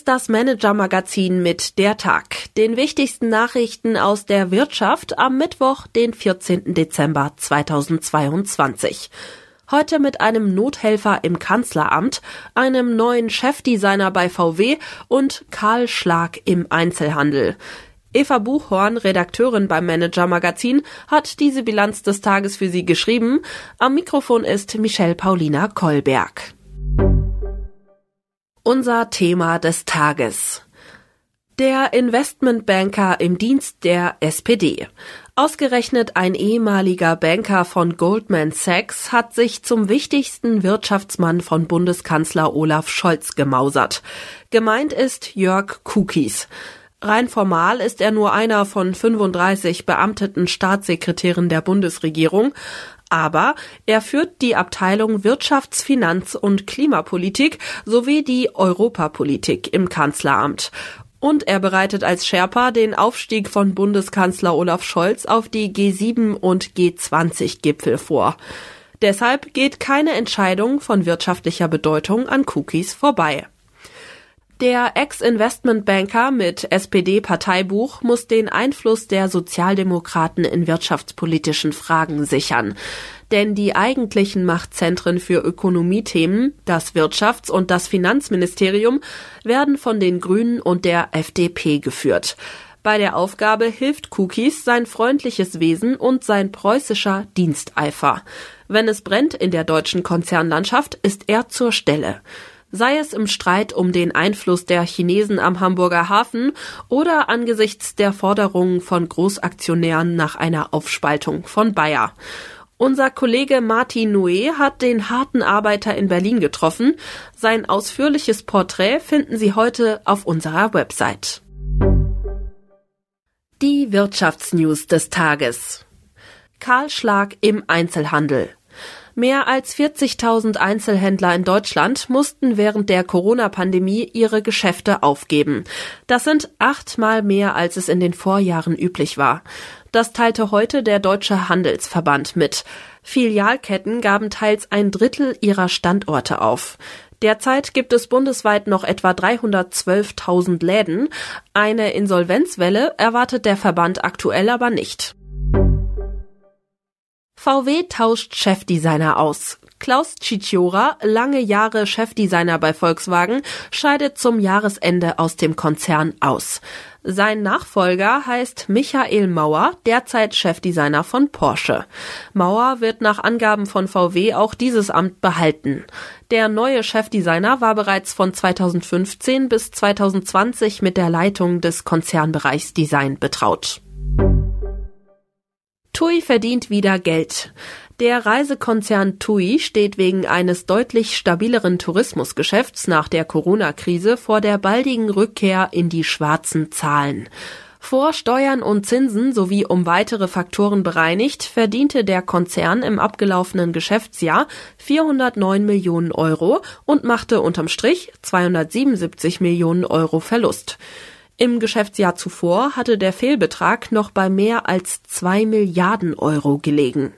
ist das Manager-Magazin mit der Tag, den wichtigsten Nachrichten aus der Wirtschaft am Mittwoch, den 14. Dezember 2022. Heute mit einem Nothelfer im Kanzleramt, einem neuen Chefdesigner bei VW und Karl Schlag im Einzelhandel. Eva Buchhorn, Redakteurin beim Manager Magazin, hat diese Bilanz des Tages für Sie geschrieben. Am Mikrofon ist Michelle Paulina Kolberg. Unser Thema des Tages. Der Investmentbanker im Dienst der SPD. Ausgerechnet ein ehemaliger Banker von Goldman Sachs hat sich zum wichtigsten Wirtschaftsmann von Bundeskanzler Olaf Scholz gemausert. Gemeint ist Jörg Kukis. Rein formal ist er nur einer von 35 beamteten Staatssekretären der Bundesregierung, aber er führt die Abteilung Wirtschafts-, Finanz- und Klimapolitik sowie die Europapolitik im Kanzleramt. Und er bereitet als Sherpa den Aufstieg von Bundeskanzler Olaf Scholz auf die G7 und G20 Gipfel vor. Deshalb geht keine Entscheidung von wirtschaftlicher Bedeutung an Cookies vorbei. Der Ex-Investmentbanker mit SPD-Parteibuch muss den Einfluss der Sozialdemokraten in wirtschaftspolitischen Fragen sichern. Denn die eigentlichen Machtzentren für Ökonomiethemen, das Wirtschafts- und das Finanzministerium, werden von den Grünen und der FDP geführt. Bei der Aufgabe hilft Cookies sein freundliches Wesen und sein preußischer Diensteifer. Wenn es brennt in der deutschen Konzernlandschaft, ist er zur Stelle sei es im Streit um den Einfluss der Chinesen am Hamburger Hafen oder angesichts der Forderungen von Großaktionären nach einer Aufspaltung von Bayer. Unser Kollege Martin Noé hat den harten Arbeiter in Berlin getroffen. Sein ausführliches Porträt finden Sie heute auf unserer Website. Die Wirtschaftsnews des Tages. Karl Schlag im Einzelhandel. Mehr als 40.000 Einzelhändler in Deutschland mussten während der Corona-Pandemie ihre Geschäfte aufgeben. Das sind achtmal mehr, als es in den Vorjahren üblich war. Das teilte heute der Deutsche Handelsverband mit. Filialketten gaben teils ein Drittel ihrer Standorte auf. Derzeit gibt es bundesweit noch etwa 312.000 Läden. Eine Insolvenzwelle erwartet der Verband aktuell aber nicht. VW tauscht Chefdesigner aus. Klaus Cicciora, lange Jahre Chefdesigner bei Volkswagen, scheidet zum Jahresende aus dem Konzern aus. Sein Nachfolger heißt Michael Mauer, derzeit Chefdesigner von Porsche. Mauer wird nach Angaben von VW auch dieses Amt behalten. Der neue Chefdesigner war bereits von 2015 bis 2020 mit der Leitung des Konzernbereichs Design betraut. TUI verdient wieder Geld. Der Reisekonzern TUI steht wegen eines deutlich stabileren Tourismusgeschäfts nach der Corona-Krise vor der baldigen Rückkehr in die schwarzen Zahlen. Vor Steuern und Zinsen sowie um weitere Faktoren bereinigt, verdiente der Konzern im abgelaufenen Geschäftsjahr 409 Millionen Euro und machte unterm Strich 277 Millionen Euro Verlust. Im Geschäftsjahr zuvor hatte der Fehlbetrag noch bei mehr als zwei Milliarden Euro gelegen.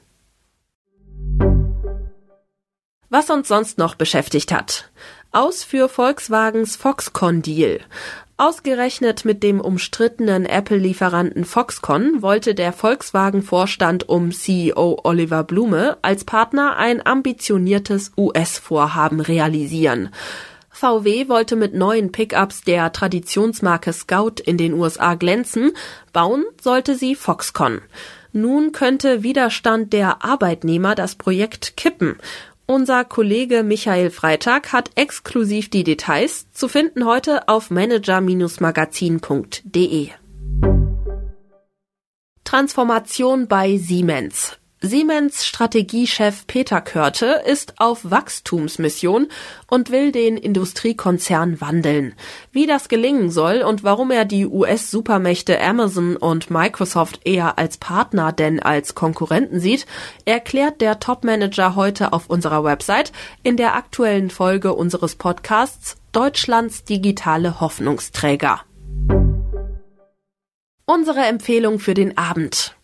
Was uns sonst noch beschäftigt hat. Aus für Volkswagens Foxconn-Deal. Ausgerechnet mit dem umstrittenen Apple-Lieferanten Foxconn wollte der Volkswagen-Vorstand um CEO Oliver Blume als Partner ein ambitioniertes US-Vorhaben realisieren. VW wollte mit neuen Pickups der Traditionsmarke Scout in den USA glänzen, bauen sollte sie Foxconn. Nun könnte Widerstand der Arbeitnehmer das Projekt kippen. Unser Kollege Michael Freitag hat exklusiv die Details zu finden heute auf manager-magazin.de. Transformation bei Siemens. Siemens Strategiechef Peter Körte ist auf Wachstumsmission und will den Industriekonzern wandeln. Wie das gelingen soll und warum er die US-Supermächte Amazon und Microsoft eher als Partner denn als Konkurrenten sieht, erklärt der Topmanager heute auf unserer Website in der aktuellen Folge unseres Podcasts Deutschlands digitale Hoffnungsträger. Unsere Empfehlung für den Abend.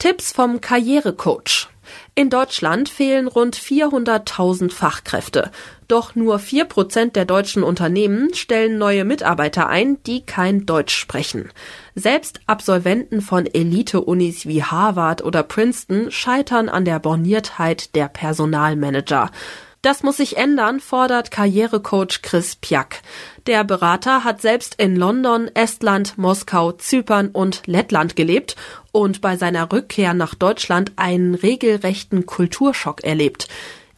Tipps vom Karrierecoach. In Deutschland fehlen rund 400.000 Fachkräfte. Doch nur vier Prozent der deutschen Unternehmen stellen neue Mitarbeiter ein, die kein Deutsch sprechen. Selbst Absolventen von Elite-Unis wie Harvard oder Princeton scheitern an der Borniertheit der Personalmanager. Das muss sich ändern, fordert Karrierecoach Chris Piak. Der Berater hat selbst in London, Estland, Moskau, Zypern und Lettland gelebt und bei seiner Rückkehr nach Deutschland einen regelrechten Kulturschock erlebt.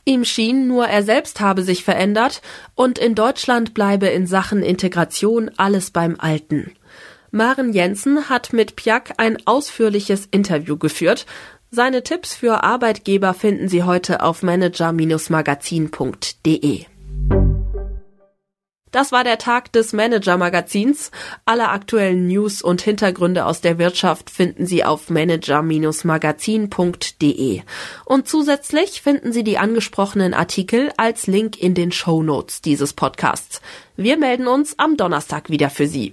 Ihm schien, nur er selbst habe sich verändert und in Deutschland bleibe in Sachen Integration alles beim Alten. Maren Jensen hat mit Piak ein ausführliches Interview geführt. Seine Tipps für Arbeitgeber finden Sie heute auf manager-magazin.de. Das war der Tag des Manager-Magazins. Alle aktuellen News und Hintergründe aus der Wirtschaft finden Sie auf manager-magazin.de. Und zusätzlich finden Sie die angesprochenen Artikel als Link in den Show Notes dieses Podcasts. Wir melden uns am Donnerstag wieder für Sie.